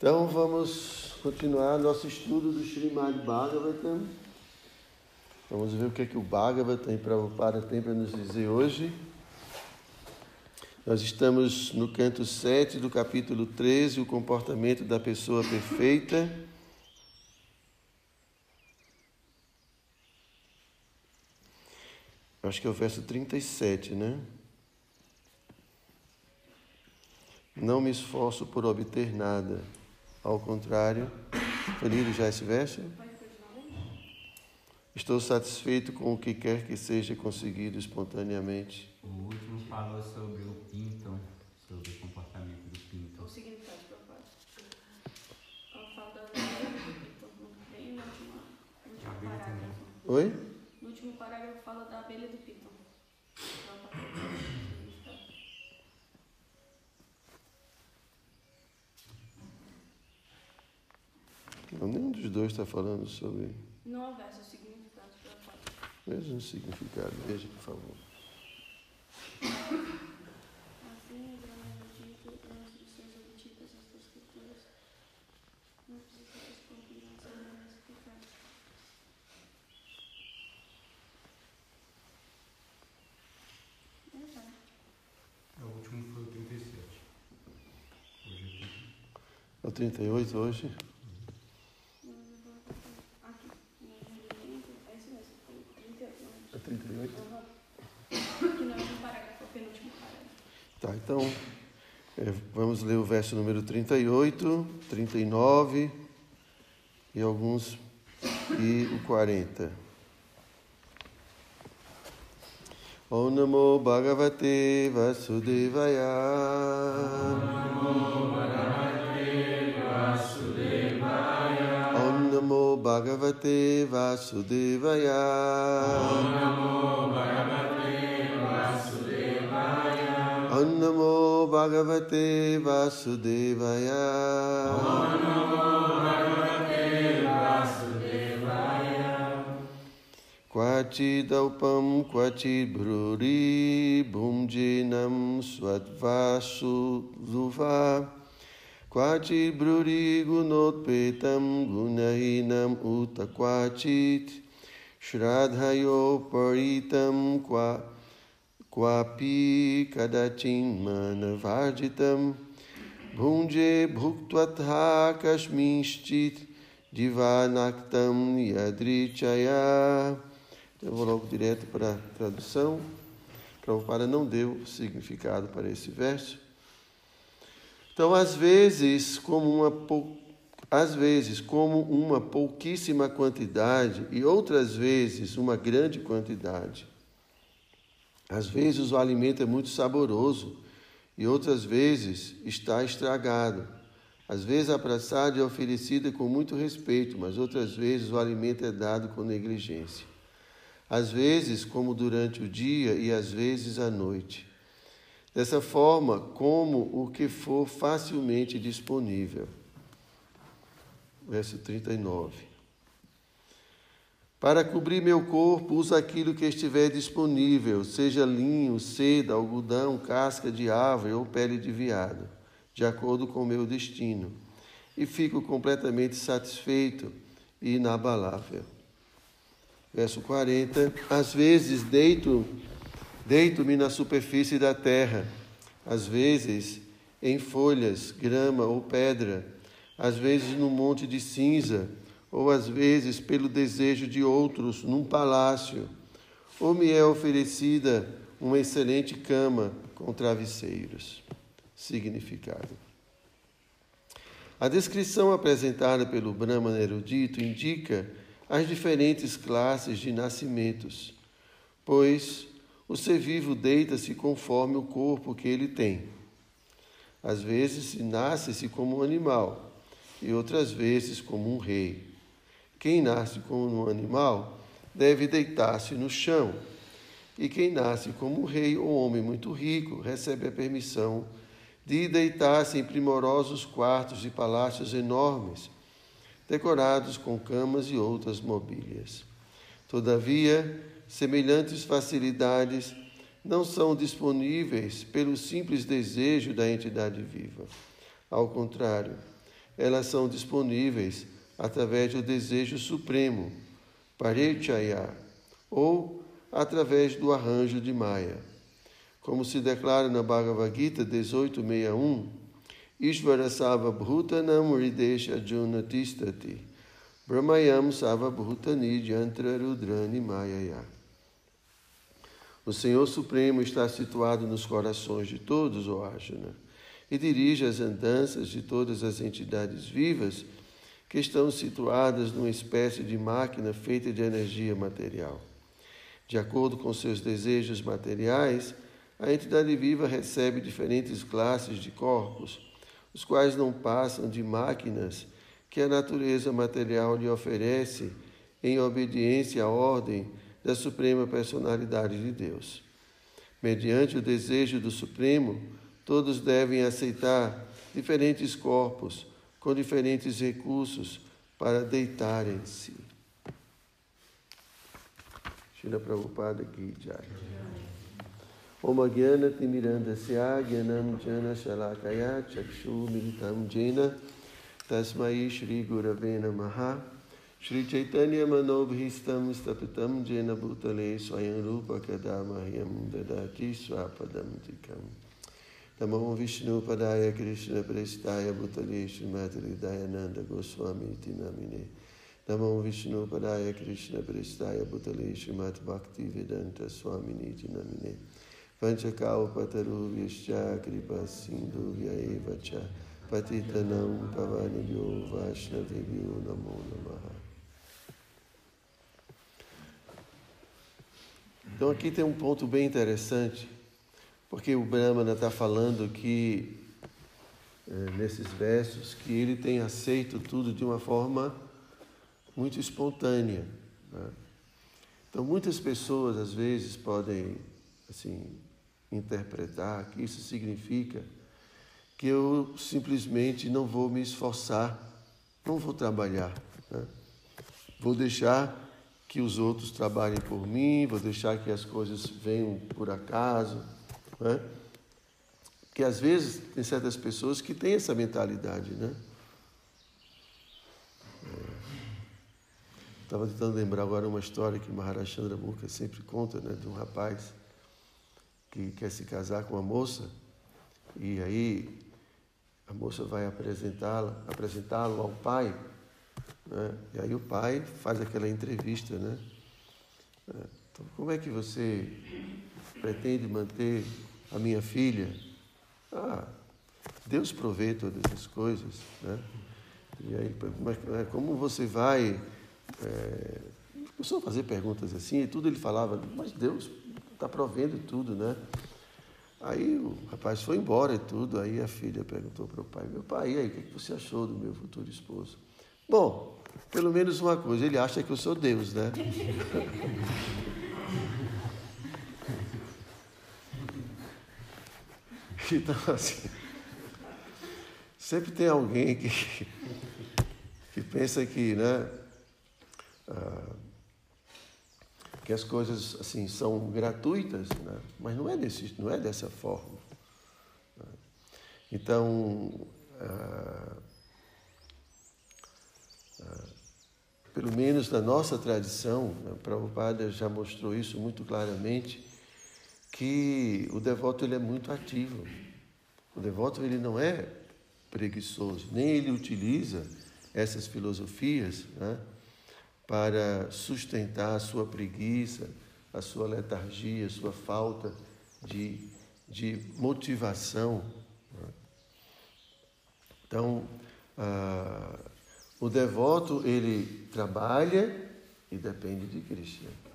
Então vamos continuar nosso estudo do Srimad Bhagavatam. Vamos ver o que é que o Bhagavatam para tem para nos dizer hoje. Nós estamos no canto 7 do capítulo 13, o comportamento da pessoa perfeita. Acho que é o verso 37, né? Não me esforço por obter nada ao contrário, ferido já estiveste? Estou satisfeito com o que quer que seja conseguido espontaneamente. O último falou sobre o Pinton, sobre o comportamento do Pinton. O significado do propósito. Ela fala da abelha do Pinton, bem no último, no último parágrafo. Oi? No último parágrafo fala da abelha do Pinton. 22 está falando sobre. Não há verso, o significado, por favor. Veja o significado, veja, por favor. Assim, Abraão é dito, as instruções obtidas nas Escrituras, não precisa responder às não explicadas. Tá. O último foi o 37. Hoje é, é o 38 hoje? Verso número 38, 39 e alguns e o 40. Om Namo Bhagavate Vasudevaya. Om Namo Bhagavate Vasudevaya. Om Namo Bhagavate Vasudevaya. Quachidalpam quachid भगवते वासुदेवय। क्वचिदौपं क्वचिद्भ्रूरि भुञ्जिनं स्वद्वासुवा क्वचिद्भ्रूरि गुणोत्पेतं गुणहीनम् उत क्वचित् श्राद्धयोपरितं क्वा Quapi kadachin manavarjitam Bhunje bhuktvatha kashminshchit Divanaktam yadrichaya Então eu vou logo direto para a tradução. Prabhupada não deu significado para esse verso. Então, às vezes, como uma pou... às vezes, como uma pouquíssima quantidade e outras vezes uma grande quantidade. Às vezes o alimento é muito saboroso e outras vezes está estragado. Às vezes a praçada é oferecida com muito respeito, mas outras vezes o alimento é dado com negligência. Às vezes, como durante o dia e às vezes à noite. Dessa forma, como o que for facilmente disponível. Verso 39. Para cobrir meu corpo, uso aquilo que estiver disponível, seja linho, seda, algodão, casca de árvore ou pele de veado, de acordo com o meu destino, e fico completamente satisfeito e inabalável. Verso 40. Às vezes deito, deito-me na superfície da terra, às vezes em folhas, grama ou pedra, às vezes num monte de cinza, ou às vezes pelo desejo de outros num palácio, ou me é oferecida uma excelente cama com travesseiros. Significado. A descrição apresentada pelo Brahman erudito indica as diferentes classes de nascimentos, pois o ser vivo deita-se conforme o corpo que ele tem. Às vezes nasce-se como um animal e outras vezes como um rei. Quem nasce como um animal deve deitar-se no chão, e quem nasce como um rei ou homem muito rico recebe a permissão de deitar-se em primorosos quartos e palácios enormes, decorados com camas e outras mobílias. Todavia, semelhantes facilidades não são disponíveis pelo simples desejo da entidade viva. Ao contrário, elas são disponíveis através do desejo supremo, Parichaya, ou através do arranjo de Maya. Como se declara na Bhagavad Gita 1861, Ishvara Sava Bhutanam Ridesha Junatistati, Brahmayam Sava Bhutani Jantra Rudrani Mayaya. O Senhor Supremo está situado nos corações de todos, ó Arjuna, e dirige as andanças de todas as entidades vivas que estão situadas numa espécie de máquina feita de energia material. De acordo com seus desejos materiais, a entidade viva recebe diferentes classes de corpos, os quais não passam de máquinas que a natureza material lhe oferece em obediência à ordem da Suprema Personalidade de Deus. Mediante o desejo do Supremo, todos devem aceitar diferentes corpos com diferentes recursos para deitarem-se. Shila Prabhupada Ki Jai. Om Agyana Timirandasya Gyanam Jana Shalakaya Chakshu Militam Jena Tasmai Shri Gurave Namaha Shri Chaitanya Manobhistam Stapitam Jena Bhutale Swayam Rupa Kadamahyam Dadati Swapadam Tikam Namo Vishnu Padaya Krishna Prestaya Bhutale Srimati Dayananda Goswami Tinamine Namo Vishnu Padaya Krishna Prestaya Bhutale Srimati Bhakti Vedanta Swamini Tinamine Panchakaupatarubhyascha Kripa Sindhuvya Eva Cha Patitanam Pavanibhyo Vaishnavibhyo Namo Namaha Então aqui tem um ponto bem interessante porque o Brahmana está falando que, é, nesses versos, que ele tem aceito tudo de uma forma muito espontânea. Né? Então, muitas pessoas, às vezes, podem, assim, interpretar que isso significa que eu simplesmente não vou me esforçar, não vou trabalhar. Né? Vou deixar que os outros trabalhem por mim, vou deixar que as coisas venham por acaso. Né? Que às vezes tem certas pessoas que têm essa mentalidade, né? Estava tentando lembrar agora uma história que Maharaj Chandra sempre conta, né, de um rapaz que quer se casar com uma moça e aí a moça vai apresentá-la, apresentá-lo ao pai, né? E aí o pai faz aquela entrevista, né? Então, como é que você pretende manter a minha filha. Ah, Deus provê todas as coisas, né? E aí, mas é, como você vai. É, começou a fazer perguntas assim, e tudo ele falava, mas Deus está provendo tudo, né? Aí o rapaz foi embora e tudo, aí a filha perguntou para o pai, meu pai, e aí, o que você achou do meu futuro esposo? Bom, pelo menos uma coisa, ele acha que eu sou Deus, né? Então, assim, sempre tem alguém que, que pensa que, né, ah, que as coisas assim são gratuitas, né? mas não é, desse, não é dessa forma. Né? Então, ah, ah, pelo menos na nossa tradição, né, Prabhupada já mostrou isso muito claramente, que o devoto ele é muito ativo. O devoto ele não é preguiçoso, nem ele utiliza essas filosofias né, para sustentar a sua preguiça, a sua letargia, a sua falta de, de motivação. Né. Então, ah, o devoto ele trabalha e depende de Krishna.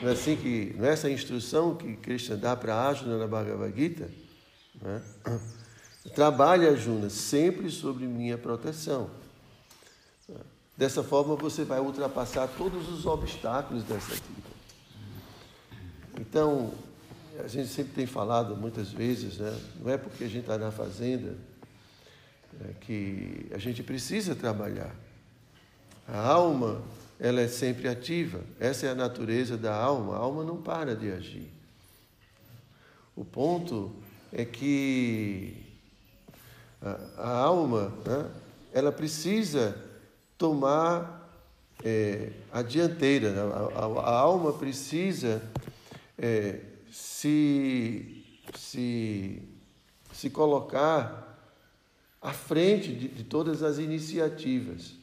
Não é assim que, não é instrução que Krishna dá para Arjuna na Bhagavad Gita? Né? Trabalhe, Arjuna, sempre sobre minha proteção. Dessa forma você vai ultrapassar todos os obstáculos dessa vida. Então, a gente sempre tem falado muitas vezes, né? não é porque a gente está na fazenda é que a gente precisa trabalhar. A alma ela é sempre ativa. Essa é a natureza da alma. A alma não para de agir. O ponto é que a, alma, né, ela precisa tomar é, a dianteira, a, a, a, alma precisa é, se, se, se colocar à frente de, de todas as iniciativas.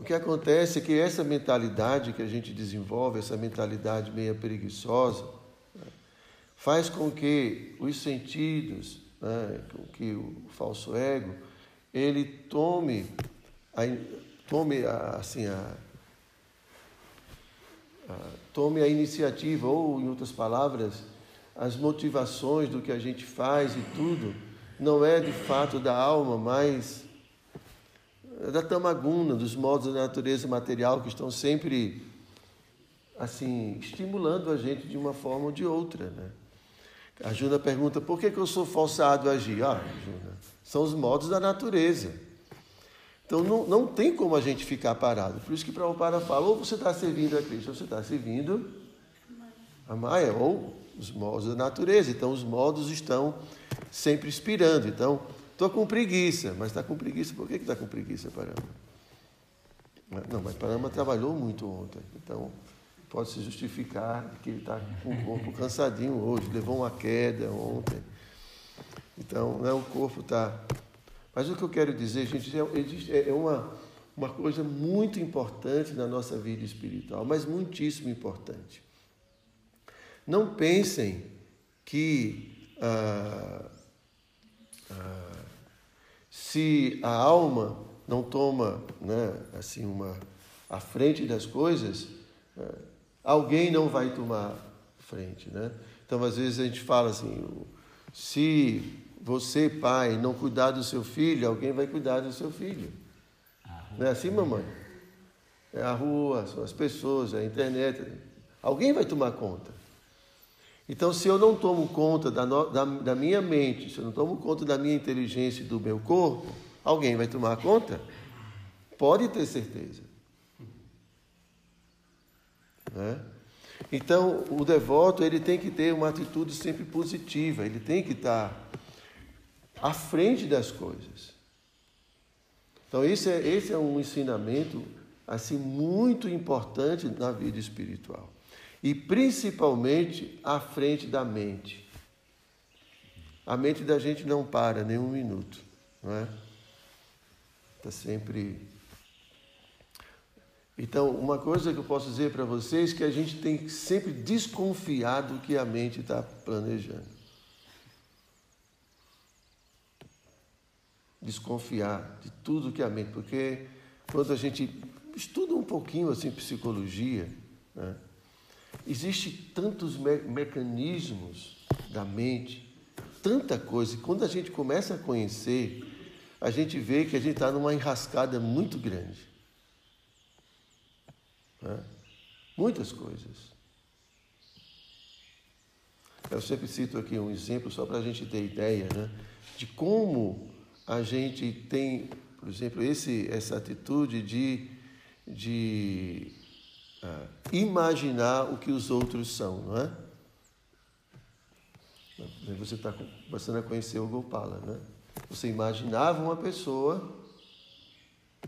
O que acontece é que essa mentalidade que a gente desenvolve, essa mentalidade meia preguiçosa, né, faz com que os sentidos, né, com que o falso ego, ele tome a, tome a, assim a, a, tome a iniciativa ou em outras palavras as motivações do que a gente faz e tudo não é de fato da alma, mas da tamaguna, dos modos da natureza material que estão sempre assim estimulando a gente de uma forma ou de outra, né? A Juna pergunta: por que, que eu sou forçado a agir? Ah, Juna, são os modos da natureza. Então não, não tem como a gente ficar parado. Por isso que Prabhupada fala: ou você está servindo a Cristo, ou você está servindo a Maia, ou os modos da natureza. Então os modos estão sempre inspirando. Então, estou com preguiça, mas está com preguiça, por que está com preguiça, Parama? Não, mas Parama trabalhou muito ontem, então pode se justificar que ele está com o corpo cansadinho hoje, levou uma queda ontem. Então, né, o corpo está. Mas o que eu quero dizer, gente, é, é uma, uma coisa muito importante na nossa vida espiritual, mas muitíssimo importante. Não pensem que ah, ah, se a alma não toma né, assim uma a frente das coisas, ah, alguém não vai tomar frente, né? Então às vezes a gente fala assim, se você pai não cuidar do seu filho, alguém vai cuidar do seu filho. Não é assim, mamãe? É a rua, são as pessoas, é a internet. Alguém vai tomar conta. Então, se eu não tomo conta da, da, da, minha mente, se eu não tomo conta da minha inteligência e do meu corpo, alguém vai tomar conta? Pode ter certeza. Né? Então, o devoto ele tem que ter uma atitude sempre positiva, ele tem que estar à frente das coisas. Então, esse é, esse é um ensinamento assim muito importante na vida espiritual e principalmente à frente da mente. A mente da gente não para nem um minuto, não é? Está sempre. Então, uma coisa que eu posso dizer para vocês é que a gente tem que sempre desconfiar do que a mente está planejando. Desconfiar de tudo que a mente, porque quando a gente estuda um pouquinho assim psicologia, né? Existem tantos me mecanismos da mente, tanta coisa. E quando a gente começa a conhecer, a gente vê que a gente está numa enrascada muito grande. Né? Muitas coisas. Eu sempre cito aqui um exemplo, só para a gente ter ideia, né? de como a gente tem, por exemplo, esse, essa atitude de, de imaginar o que os outros são, não é? Você está começando a conhecer o Gopala, né? Você imaginava uma pessoa,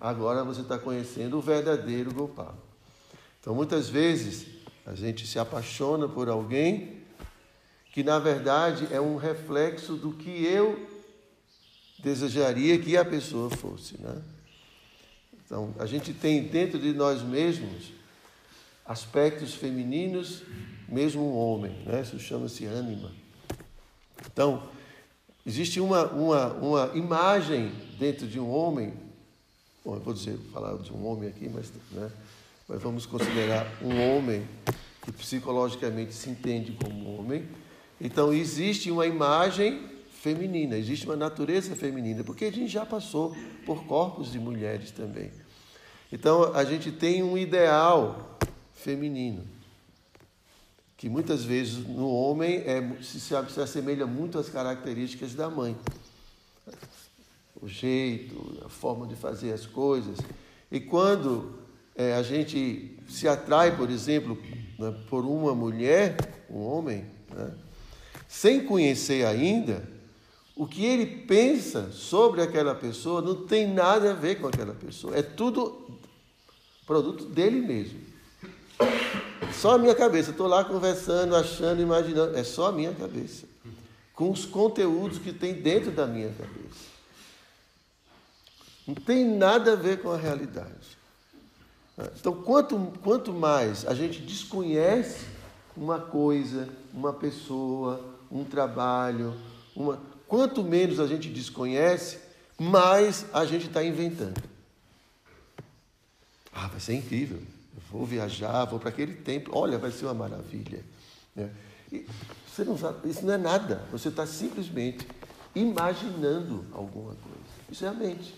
agora você está conhecendo o verdadeiro Gopala. Então, muitas vezes, a gente se apaixona por alguém que, na verdade, é um reflexo do que eu desejaria que a pessoa fosse, né? Então, a gente tem dentro de nós mesmos aspectos femininos, mesmo um homem, né? isso chama-se ânima. Então, existe uma, uma, uma imagem dentro de um homem, bom, eu vou dizer, falar de um homem aqui, mas, né? mas vamos considerar um homem que psicologicamente se entende como homem. Então, existe uma imagem feminina, existe uma natureza feminina, porque a gente já passou por corpos de mulheres também. Então, a gente tem um ideal feminino, que muitas vezes no homem é, se, se assemelha muito às características da mãe. O jeito, a forma de fazer as coisas. E quando é, a gente se atrai, por exemplo, né, por uma mulher, um homem, né, sem conhecer ainda, o, o que ele pensa sobre aquela pessoa não tem nada a ver com aquela pessoa. É tudo produto dele mesmo. Só a minha cabeça. Estou lá conversando, achando, imaginando. É só a minha cabeça. Com os conteúdos que tem dentro da minha cabeça. Não tem nada a ver com a realidade. Então, quanto, quanto mais a gente desconhece uma coisa, uma pessoa, um trabalho, uma, quanto menos a gente desconhece, mais a gente está inventando. Ah, vai ser incrível. Vou viajar, vou para aquele templo. Olha, vai ser uma maravilha. Né? E você não sabe, isso não é nada. Você está simplesmente imaginando alguma coisa. Isso é a mente.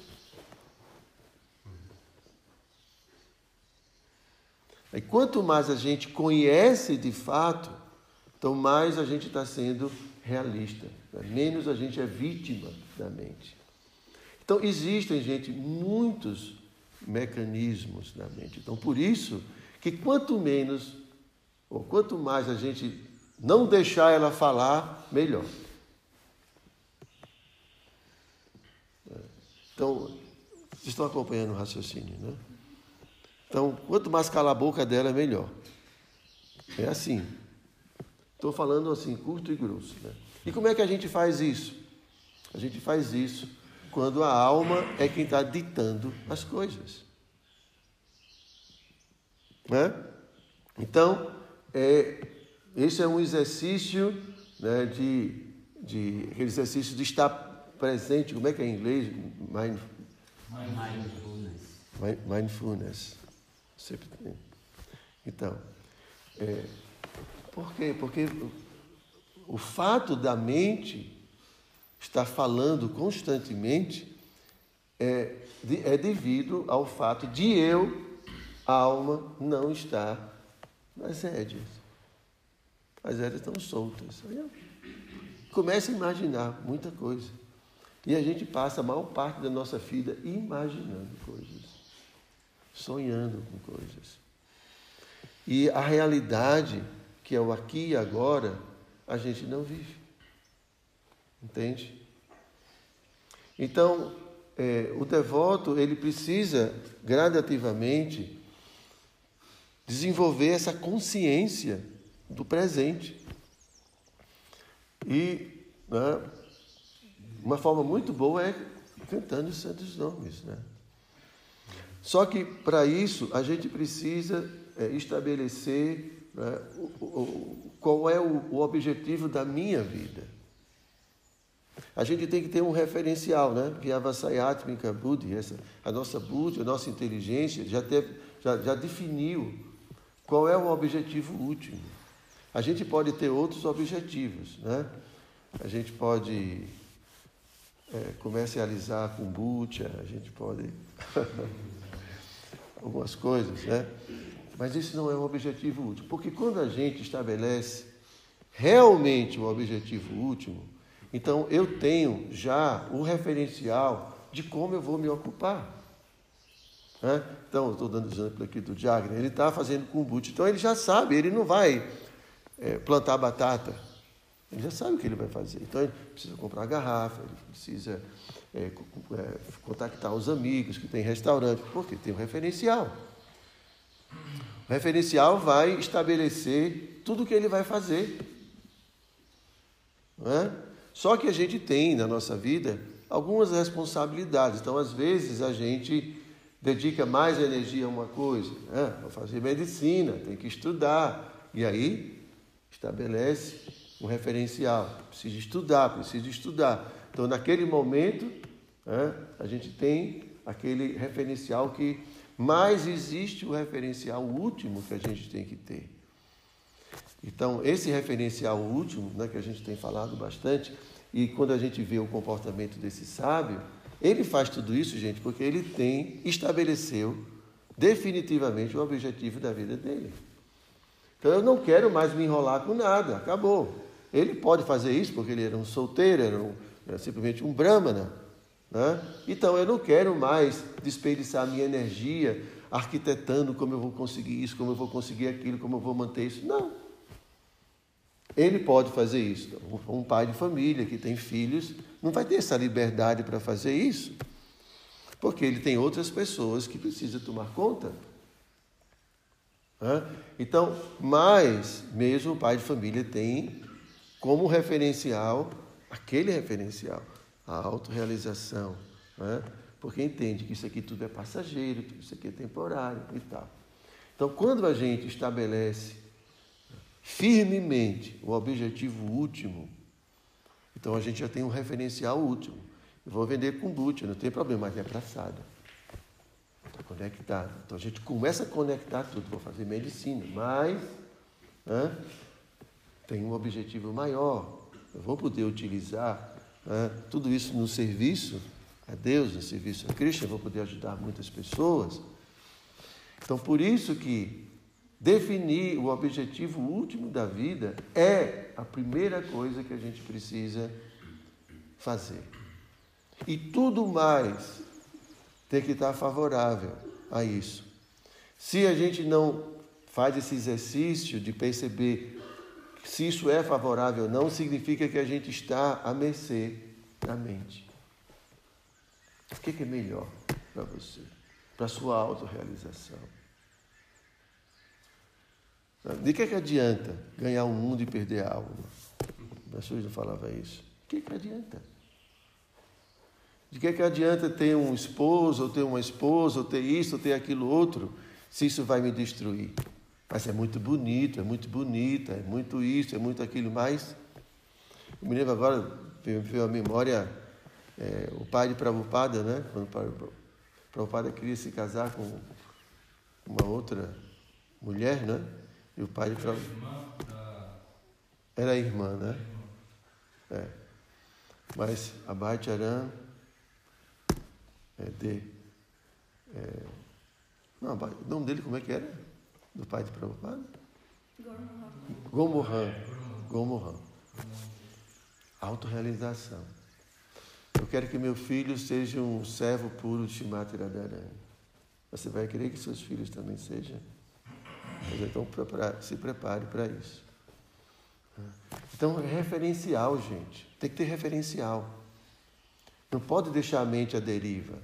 E quanto mais a gente conhece de fato, então mais a gente está sendo realista, né? menos a gente é vítima da mente. Então existem, gente, muitos mecanismos na mente. Então por isso que quanto menos ou quanto mais a gente não deixar ela falar, melhor. Então, vocês estão acompanhando o raciocínio, né? Então, quanto mais calar a boca dela, melhor. É assim. Estou falando assim, curto e grosso. Né? E como é que a gente faz isso? A gente faz isso quando a alma é quem está ditando as coisas. Né? Então, é, esse é um exercício né, de, de aquele exercício de estar presente. Como é que é em inglês? Mind, mindfulness. Mindfulness. Sempre tem. Então, é, por quê? Porque o, o fato da mente estar falando constantemente é, é devido ao fato de eu, alma, não estar nas rédeas. As rédeas estão soltas. Começo a imaginar muita coisa. E a gente passa a maior parte da nossa vida imaginando coisas sonhando com coisas. E a realidade, que é o aqui e agora, a gente não vive. Entende? Então, é, o devoto, ele precisa gradativamente desenvolver essa consciência do presente. E né, uma forma muito boa é cantando os santos nomes, né? Só que para isso a gente precisa é, estabelecer né, o, o, qual é o, o, objetivo da minha vida. A gente tem que ter um referencial, né? Vyavasayatmika Buddhi, essa, a nossa Buddhi, a nossa inteligência já, teve, já, já definiu qual é o objetivo último. A gente pode ter outros objetivos, né? A gente pode é, comercializar kombucha, a gente pode algumas coisas, né? Mas isso não é um objetivo último, porque quando a gente estabelece realmente um objetivo último, então eu tenho já o referencial de como eu vou me ocupar. Então, estou dando exemplo aqui do Jagner, ele está fazendo kombucha, então ele já sabe, ele não vai é, plantar batata, ele já sabe o que ele vai fazer. Então ele precisa comprar a garrafa, ele precisa é, é, contactar os amigos que têm restaurante, porque tem um referencial. O referencial vai estabelecer tudo o que ele vai fazer. Não é? Só que a gente tem na nossa vida algumas responsabilidades. Então, às vezes, a gente dedica mais energia a uma coisa. Né? Vou fazer medicina, tem que estudar. E aí estabelece um referencial. Preciso estudar, preciso estudar. Então, naquele momento, né, a gente tem aquele referencial que mais existe o referencial último que a gente tem que ter. Então, esse referencial último, né, que a gente tem falado bastante, e quando a gente vê o comportamento desse sábio, ele faz tudo isso, gente, porque ele tem, estabeleceu definitivamente o objetivo da vida dele. Então, eu não quero mais me enrolar com nada, acabou. Ele pode fazer isso porque ele era um solteiro, era um, é simplesmente um brahmana. Né? Então eu não quero mais desperdiçar minha energia arquitetando como eu vou conseguir isso, como eu vou conseguir aquilo, como eu vou manter isso. Não. Ele pode fazer isso. Um pai de família que tem filhos não vai ter essa liberdade para fazer isso, porque ele tem outras pessoas que precisa tomar conta. Então, mas mesmo o pai de família tem como referencial aquele referencial, a autorrealização, né? porque entende que isso aqui tudo é passageiro, isso aqui é temporário e tal. Então, quando a gente estabelece firmemente o objetivo último, então a gente já tem um referencial último. Eu vou vender kombucha, não tem problema, mas é praçada. Está conectado. Então a gente começa a conectar tudo. Vou fazer medicina, mas né, tem um objetivo maior. Eu vou poder utilizar né, tudo isso no serviço a Deus, no serviço a Cristo, eu vou poder ajudar muitas pessoas. Então, por isso que definir o objetivo último da vida é a primeira coisa que a gente precisa fazer. E tudo mais tem que estar favorável a isso. Se a gente não faz esse exercício de perceber se isso é favorável ou não, significa que a gente está à mercê da mente. O que é melhor para você? Para a sua autorrealização? De que, que adianta ganhar o um mundo e perder a alma? Jesus não falava isso. De que, que adianta? De que, que adianta ter um esposo, ou ter uma esposa, ou ter isso, ou ter aquilo outro, se isso vai me destruir? Mas é muito bonito, é muito bonita, é muito isso, é muito aquilo mais. Eu me lembro agora, veio a memória, é, o pai de Prabhupada, né? Quando Prabhupada queria se casar com uma outra mulher, né? E o pai de Prabhupada. Era irmã, né? É. Mas a Bhajaran é de. É, não, o nome dele como é que era? Do pai de Prabhupada? Gomorran. Gomorran. Autorrealização. Eu quero que meu filho seja um servo puro de Shimati Radharani. Você vai querer que seus filhos também sejam? Então se prepare para isso. Então, é referencial, gente. Tem que ter referencial. Não pode deixar a mente à deriva.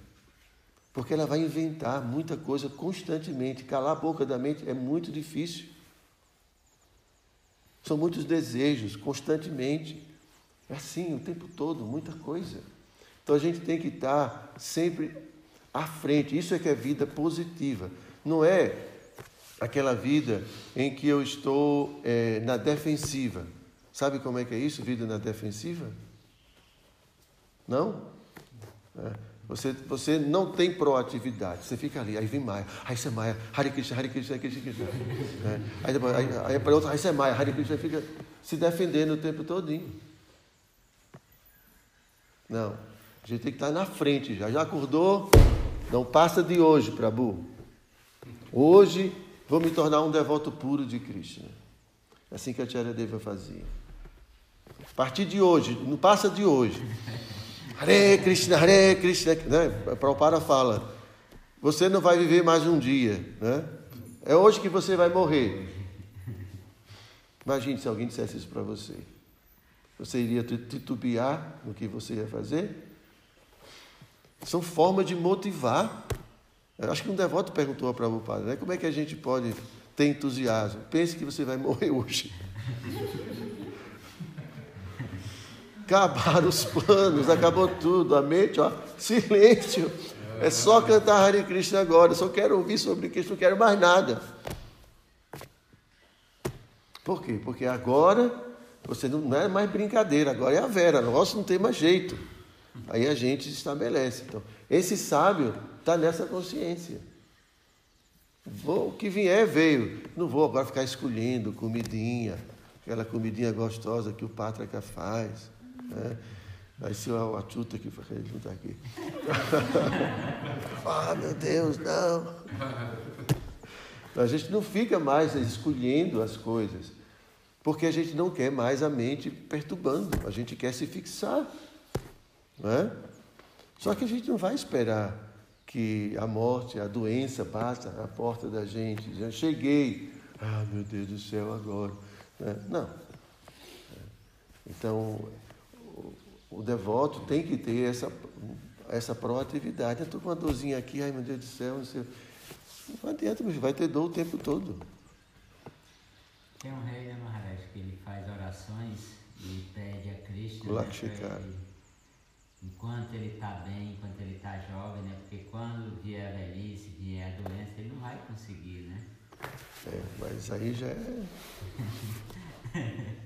Porque ela vai inventar muita coisa constantemente. Calar a boca da mente é muito difícil. São muitos desejos, constantemente. É assim, o tempo todo, muita coisa. Então a gente tem que estar sempre à frente. Isso é que é vida positiva. Não é aquela vida em que eu estou é, na defensiva. Sabe como é que é isso, vida na defensiva? Não? É. Você, você não tem proatividade, você fica ali, aí vem Maia, aí você é Maia, Hare Krishna, Hare Krishna, Hare Krishna, Krishna. É. Aí, depois, aí, aí para outro, aí você é Maia, Hare Krishna, fica se defendendo o tempo todinho. Não, a gente tem que estar na frente já. Já acordou? Não passa de hoje, Prabhu. Hoje Vou me tornar um devoto puro de Krishna. É assim que a Tia Deva fazia. A partir de hoje, não passa de hoje. Hare Krishna, Hare Krishna. Né? Prabhupada fala, você não vai viver mais um dia. Né? É hoje que você vai morrer. Imagine se alguém dissesse isso para você. Você iria titubear no que você ia fazer? São formas de motivar eu acho que um devoto perguntou o padre, né? Como é que a gente pode ter entusiasmo? Pense que você vai morrer hoje. Acabaram os planos, acabou tudo. A mente, ó, silêncio. É só cantar Hare Krishna agora. Eu só quero ouvir sobre Krishna, não quero mais nada. Por quê? Porque agora você não é mais brincadeira, agora é a vera. Negócio não tem mais jeito. Aí a gente estabelece. Então, esse sábio está nessa consciência. Vou, o que vier, veio. Não vou agora ficar escolhendo comidinha, aquela comidinha gostosa que o Pátrica faz. Né? Aí se o Achuta aqui, ele não está aqui. ah, meu Deus, não. A gente não fica mais escolhendo as coisas, porque a gente não quer mais a mente perturbando, a gente quer se fixar. Não é? Só que a gente não vai esperar que a morte, a doença bata à porta da gente. Já cheguei. Ah, meu Deus do céu, agora. Né? Não. Então, o, devoto tem que ter essa, essa proatividade. Eu estou com uma dorzinha aqui, ai meu Deus do céu, não sei. Não adianta, vai ter dor o tempo todo. Tem um rei, né, Maharaj, que ele faz orações e pede a Krishna. Kulak né, enquanto ele está bem, enquanto ele está jovem, né? Porque quando vier a velhice, vier a doença, ele não vai conseguir, né? É, mas aí já é.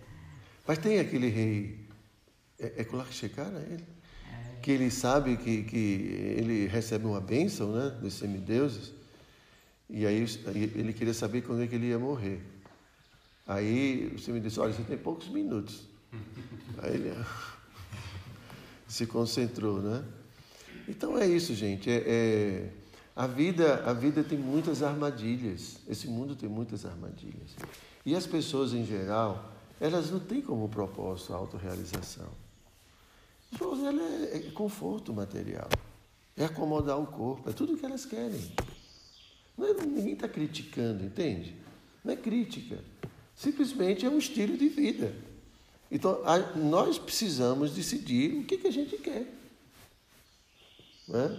Mas tem aquele rei. É, é Kulak Shekara, ele? É, Que ele sabe que, que ele recebe uma bênção né, dos semideuses. E aí ele queria saber quando é que ele ia morrer. Aí o me disse, olha, você tem poucos minutos. Aí ele se concentrou, né? Então é isso, gente. É, é- a, vida, a vida tem muitas armadilhas. Esse mundo tem muitas armadilhas. E as pessoas, em geral, elas não têm como propósito a autorrealização. Para ela é, é conforto material. É acomodar o corpo. É tudo o que elas querem. Não é- ninguém está criticando, entende? Não é crítica. Simplesmente é um estilo de vida. Então, nós precisamos decidir o que, que a gente quer. Não é?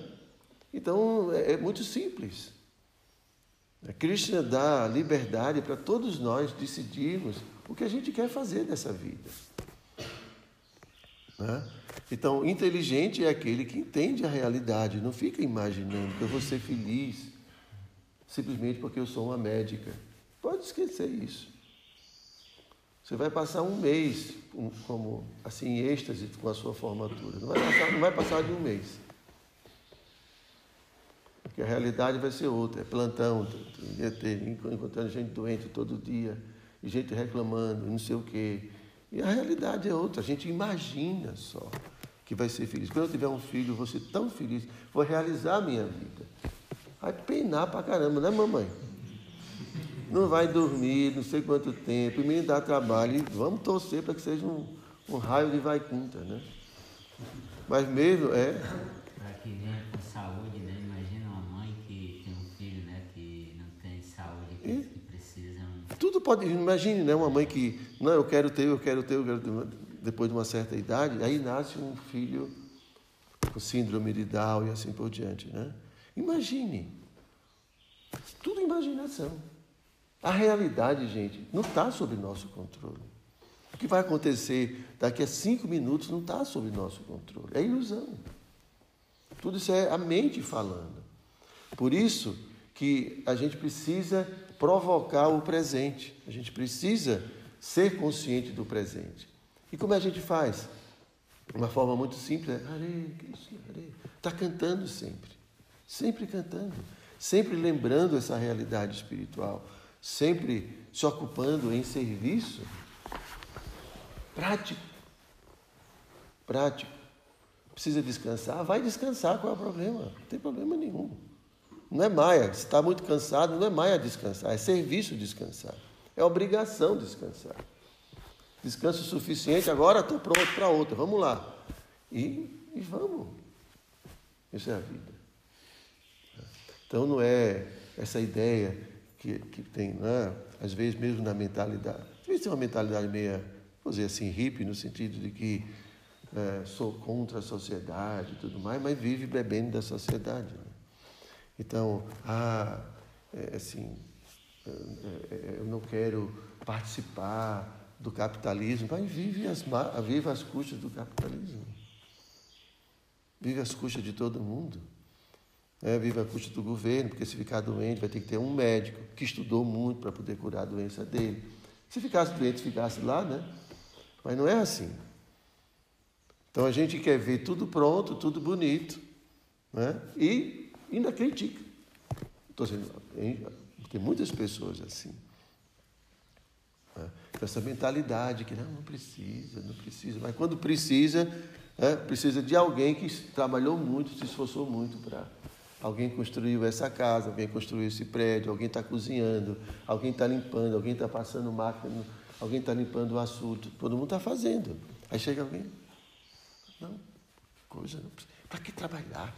Então, é, é muito simples. A Krishna dá liberdade para todos nós decidirmos o que a gente quer fazer dessa vida. Né? Então, inteligente é aquele que entende a realidade, não fica imaginando que eu vou ser feliz simplesmente porque eu sou uma médica. Pode esquecer isso. Você vai passar um mês como assim em êxtase com a sua formatura. Não vai passar, não vai passar de um mês. Porque a realidade vai ser outra. É plantão, encontrando gente doente todo dia, e gente reclamando, não sei o quê. E a realidade é outra. A gente imagina só que vai ser feliz. Quando eu tiver um filho, eu vou ser tão feliz, vou realizar a minha vida. Vai penar pra caramba, né, mamãe? Não vai dormir, não sei quanto tempo, e me dá trabalho. E vamos torcer para que seja um, um raio de Vaikunta, né? Mas mesmo, é, para que venha com saúde, né? Imagina uma mãe que tem um filho, né? Que não tem saúde, que, que precisam. Tudo pode. Imagine, né? Uma mãe que. Não, eu quero ter, eu quero ter, eu quero ter. Depois de uma certa idade, aí nasce um filho com síndrome de Down e assim por diante, né? Imagine. Tudo imaginação. A realidade, gente, não está sob nosso controle. O que vai acontecer daqui a cinco minutos não está sob nosso controle. É ilusão. Tudo isso é a mente falando. Por isso que a gente precisa provocar o presente. A gente precisa ser consciente do presente. E como a gente faz? Uma forma muito simples é Hare Krishna, Hare. Está cantando sempre. Sempre cantando. Sempre lembrando essa realidade espiritual. Sempre se ocupando em serviço prático. Prático. Precisa descansar? Vai descansar, qual é o problema? Não tem problema nenhum. Não é maia. Se está muito cansado, não é maia descansar, é serviço descansar. É obrigação descansar. Descanso suficiente, agora estou pronto para outra, vamos lá. E, e vamos. Isso é a vida. Então não é essa ideia que, que tem, né? às vezes mesmo na mentalidade, às vezes tem uma mentalidade meia, vou dizer assim, hippie, no sentido de que é, sou contra a sociedade e tudo mais, mas vive bebendo da sociedade. né? Então, ah, é, assim, é, é, eu não quero participar do capitalismo, mas vive as, vive às custas do capitalismo. Vive às custas de todo mundo. Né? vive às custas do governo, porque se ficar doente vai ter que ter um médico que estudou muito para poder curar a doença dele. Se ficasse doente, ficasse lá, né? Mas não é assim. Então a gente quer ver tudo pronto, tudo bonito, né? e ainda critica. Estou dizendo, tem muitas pessoas assim. né? Com essa mentalidade que não, não precisa, não precisa. Mas quando precisa, né? precisa de alguém que trabalhou muito, se esforçou muito para. Alguém construiu essa casa, alguém construiu esse prédio, alguém está cozinhando, alguém está limpando, alguém está passando máquina, alguém está limpando o açude, todo mundo está fazendo. Aí chega alguém, não, coisa, não precisa. Para que trabalhar?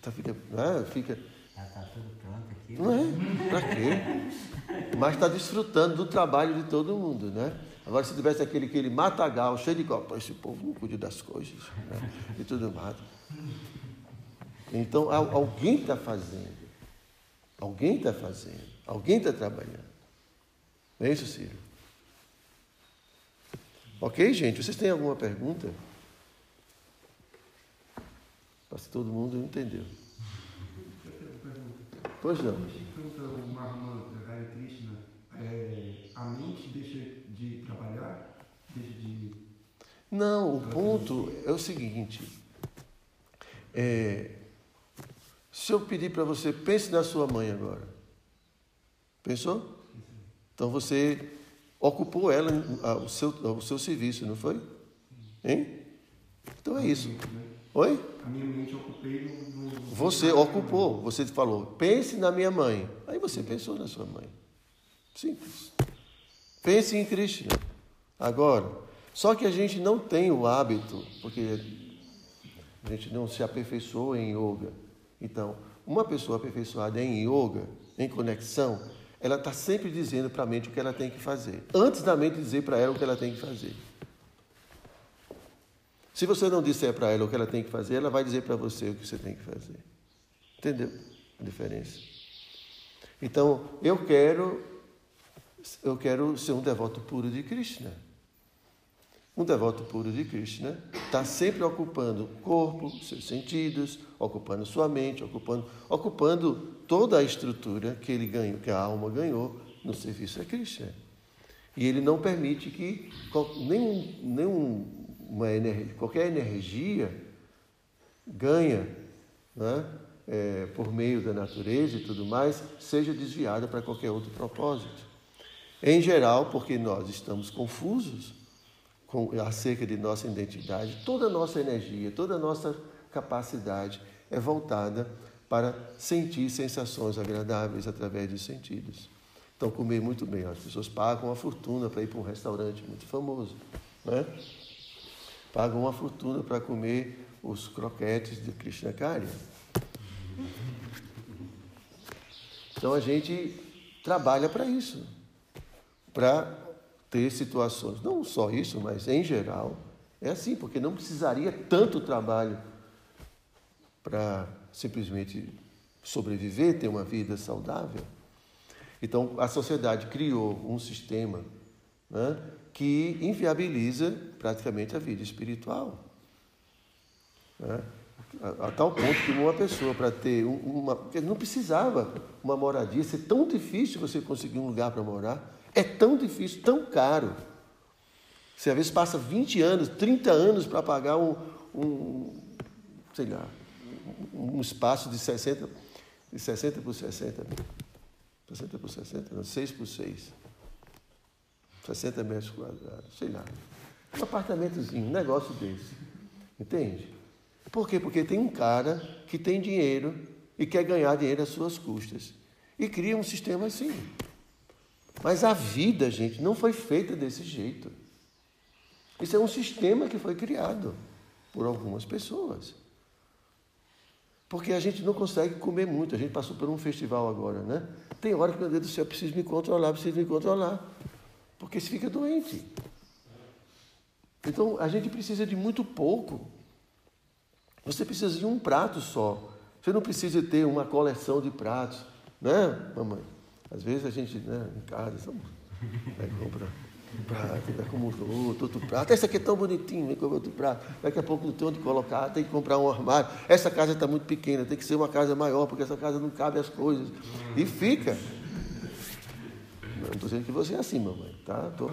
Tá, fica, não é? fica, Já está tudo pronto aqui. não é? Para quê? Mas está desfrutando do trabalho de todo mundo, né? Agora, se tivesse aquele, aquele matagal cheio de copo, esse povo não cuida das coisas né? e tudo mais. Então, alguém está fazendo. Alguém está fazendo. Alguém está trabalhando. Não é isso, Ciro? Ok, gente? Vocês têm alguma pergunta? Para se todo mundo entendeu. Pois não. o Mahamanta Hare Krishna, é, a mente deixa de trabalhar? Deixa de. Não, o ponto é o seguinte. É, se eu pedir para você, pense na sua mãe agora. Pensou? Então você ocupou ela, o seu, o seu serviço, não foi? Hein? Então é isso. Oi? A minha mente ocupei no. Você ocupou, você falou, pense na minha mãe. Aí você pensou na sua mãe. Simples. Pense em Krishna. Agora, só que a gente não tem o hábito, porque a gente não se aperfeiçoou em yoga então, uma pessoa aperfeiçoada em yoga, em conexão, ela está sempre dizendo para a mente o que ela tem que fazer, antes da mente dizer para ela o que ela tem que fazer. Se você não disser para ela o que ela tem que fazer, ela vai dizer para você o que você tem que fazer. Entendeu a diferença? Então, eu quero eu quero ser um devoto puro de Krishna. Um devoto puro de Krishna está sempre ocupando o corpo, seus sentidos, ocupando sua mente, ocupando, ocupando toda a estrutura que ele ganhou, que a alma ganhou no serviço a Krishna. E ele não permite que nenhum, nenhum uma energia, qualquer energia ganha né, é, por meio da natureza e tudo mais, seja desviada para qualquer outro propósito. Em geral, porque nós estamos confusos, com, acerca de nossa identidade, toda a nossa energia, toda a nossa capacidade é voltada para sentir sensações agradáveis através dos sentidos. Então, comer muito bem. As pessoas pagam uma fortuna para ir para um restaurante muito famoso. Né? Pagam uma fortuna para comer os croquetes de Krishnacharya. Então, a gente trabalha para isso. Para ter situações. Não só isso, mas em geral é assim, porque não precisaria tanto trabalho para simplesmente sobreviver, ter uma vida saudável. Então a sociedade criou um sistema né, que inviabiliza praticamente a vida espiritual. Né? A, a, tal ponto que uma pessoa, para ter uma. Não precisava uma moradia, ser tão difícil você conseguir um lugar para morar. É tão difícil, tão caro. Você às vezes passa 20 anos, 30 anos para pagar um, um, sei lá, um espaço de 60, de 60 por 60. 60 por 60, não, 6 por 6. 60 metros quadrados, sei lá. Um apartamentozinho, um negócio desse. Entende? Por quê? Porque tem um cara que tem dinheiro e quer ganhar dinheiro às suas custas. E cria um sistema assim. Mas a vida, gente, não foi feita desse jeito. Isso é um sistema que foi criado por algumas pessoas. Porque a gente não consegue comer muito. A gente passou por um festival agora, né? Tem hora que, meu Deus do céu, eu preciso me controlar, preciso me controlar. Porque se fica doente. Então, a gente precisa de muito pouco. Você precisa de um prato só. Você não precisa ter uma coleção de pratos, né, mamãe? Às vezes a gente, né, em casa, sabe? Aí compra um prato, vai como outro, outro prato. Esse aqui é tão bonitinho, vem comprar outro prato. Daqui a pouco não tem onde colocar, tem que comprar um armário. Essa casa está muito pequena, tem que ser uma casa maior, porque essa casa não cabe as coisas. E fica. Não estou dizendo que você é assim, mamãe, tá? Tô.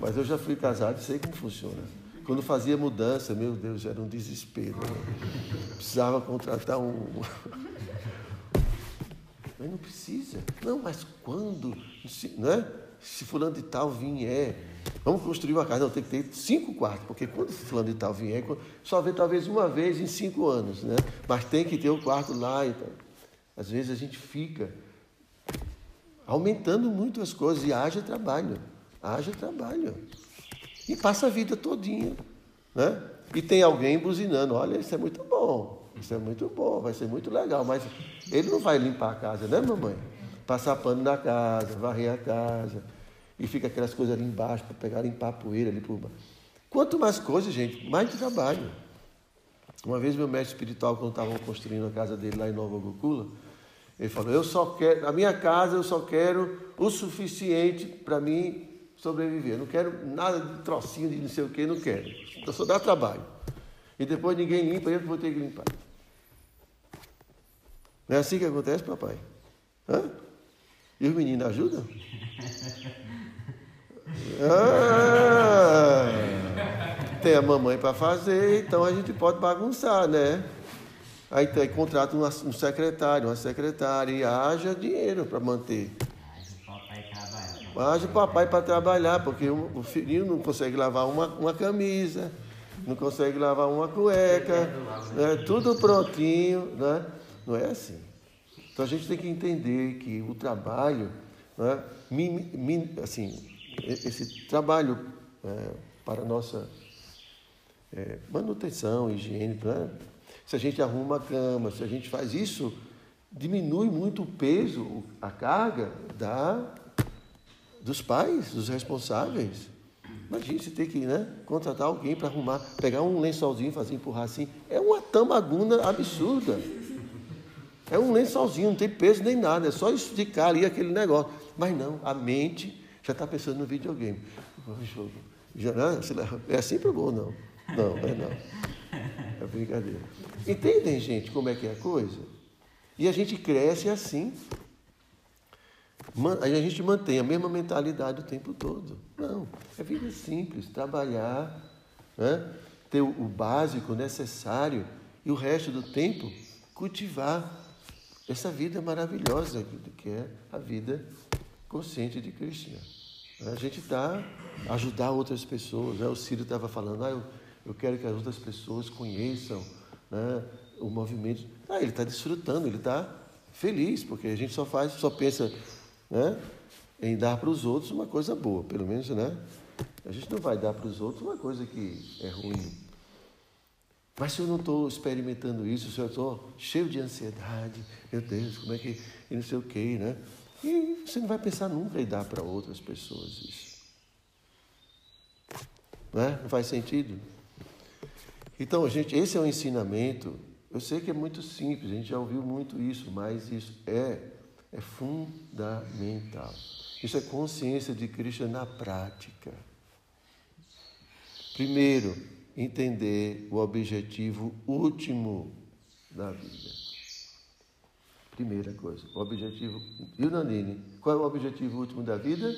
Mas eu já fui casado e sei como funciona. Quando fazia mudança, meu Deus, era um desespero. Né? Precisava contratar um, mas não precisa. Não, mas quando? Se, é? se fulano de tal vier, vamos construir uma casa. Não, tem que ter cinco quartos, porque quando fulano de tal vier, só vê talvez uma vez em cinco anos, né? Mas tem que ter o um quarto lá. Então. Às vezes a gente fica aumentando muito as coisas e haja trabalho. Haja trabalho. E passa a vida todinha. Né? E tem alguém buzinando, olha, isso é muito bom. Isso é muito bom, vai ser muito legal, mas ele não vai limpar a casa, né, mamãe? Passar pano na casa, varrer a casa. e fica aquelas coisas ali embaixo para pegar, limpar a poeira ali por. Quanto mais coisas, gente, mais trabalho. Uma vez meu mestre espiritual, quando estavam construindo a casa dele lá em Nova Gokula, ele falou, eu só quero, na minha casa eu só quero o suficiente para mim sobreviver. Eu não quero nada de trocinho de não sei o que, não quero. Eu só dá trabalho. E depois ninguém limpa, eu vou ter que limpar. Não é assim que acontece, papai? Hã? E os meninos ajudam? Ah, tem a mamãe para fazer, então a gente pode bagunçar, né? Aí, aí contrata um, um secretário, uma secretária e haja dinheiro para manter. Haja o papai para trabalhar, porque o, o filhinho não consegue lavar uma, uma camisa, não consegue lavar uma cueca, né? tudo prontinho, né? Não é assim. Então a gente tem que entender que o trabalho, né? assim, esse trabalho é, para nossa é, manutenção, higiene, né? se a gente arruma a cama, se a gente faz isso, diminui muito o peso, a carga da, dos pais, dos responsáveis. Imagina você ter que né, contratar alguém para arrumar, pegar um lençolzinho, fazer empurrar assim. É uma tamaguna absurda. É um lençolzinho, não tem peso nem nada, é só esticar ali aquele negócio. Mas não, a mente já está pensando no videogame. Já, é assim para bom, não. Não, é não. É brincadeira. Entendem, gente, como é que é a coisa? E a gente cresce assim. A gente mantém a mesma mentalidade o tempo todo. Não, é vida simples, trabalhar, né? ter o básico necessário e o resto do tempo cultivar essa vida maravilhosa que é a vida consciente de Krishna. A gente está ajudar outras pessoas. Né? O Ciro estava falando, ah, eu, eu quero que as outras pessoas conheçam né, o movimento. Ah, ele está desfrutando, ele está feliz, porque a gente só faz, só pensa né, em dar para os outros uma coisa boa, pelo menos, né? A gente não vai dar para os outros uma coisa que é ruim. Mas se eu não estou experimentando isso, se eu estou cheio de ansiedade, meu Deus, como é que. E não sei o quê, né? E você não vai pensar nunca em dar para outras pessoas isso. Não, é? não faz sentido? Então, gente, esse é um ensinamento. Eu sei que é muito simples, a gente já ouviu muito isso, mas isso é, é fundamental. Isso é consciência de Cristo na prática. Primeiro, entender o objetivo último da vida. Primeira coisa, o objetivo. E o Nanini? Qual é o objetivo último da vida?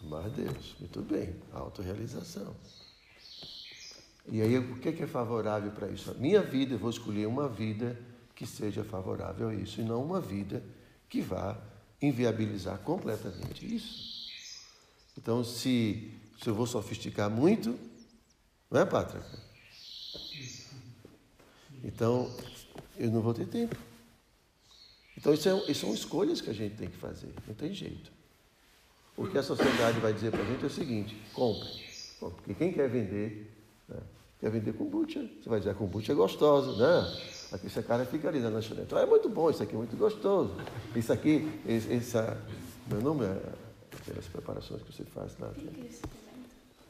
Amar a Deus. Muito bem. Autorrealização. E aí, o que é favorável para isso? A minha vida, eu vou escolher uma vida que seja favorável a isso, e não uma vida que vá inviabilizar completamente isso. Então, se, se eu vou sofisticar muito, não é, Pátrica? Então, eu não vou ter tempo. Então, isso, é, isso são escolhas que a gente tem que fazer, não tem jeito. O que a sociedade vai dizer para a gente é o seguinte: compre. Porque quem quer vender, né, quer vender kombucha. Você vai dizer a kombucha é gostosa, né? Aqui esse cara fica ali na lanchonete. Ah, é muito bom, isso aqui é muito gostoso. Isso aqui, essa. Meu nome é aquelas preparações que você faz lá. Picles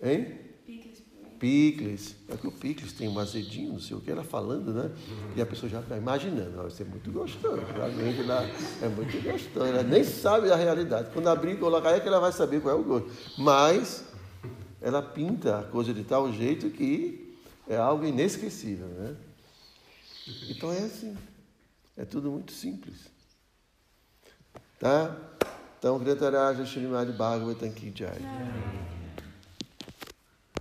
Hein? Picles Picles. É que o picles tem um azedinho, não sei o que, ela falando, né? E a pessoa já está imaginando, vai ser muito gostoso. Realmente ela é muito gostoso. Ela nem sabe a realidade. Quando abrir e colocar é que ela vai saber qual é o gosto. Mas ela pinta a coisa de tal jeito que é algo inesquecível, né? Então é assim. É tudo muito simples. Tá? Então, Gretaraja Srimad Bhagavatam Ki Jai.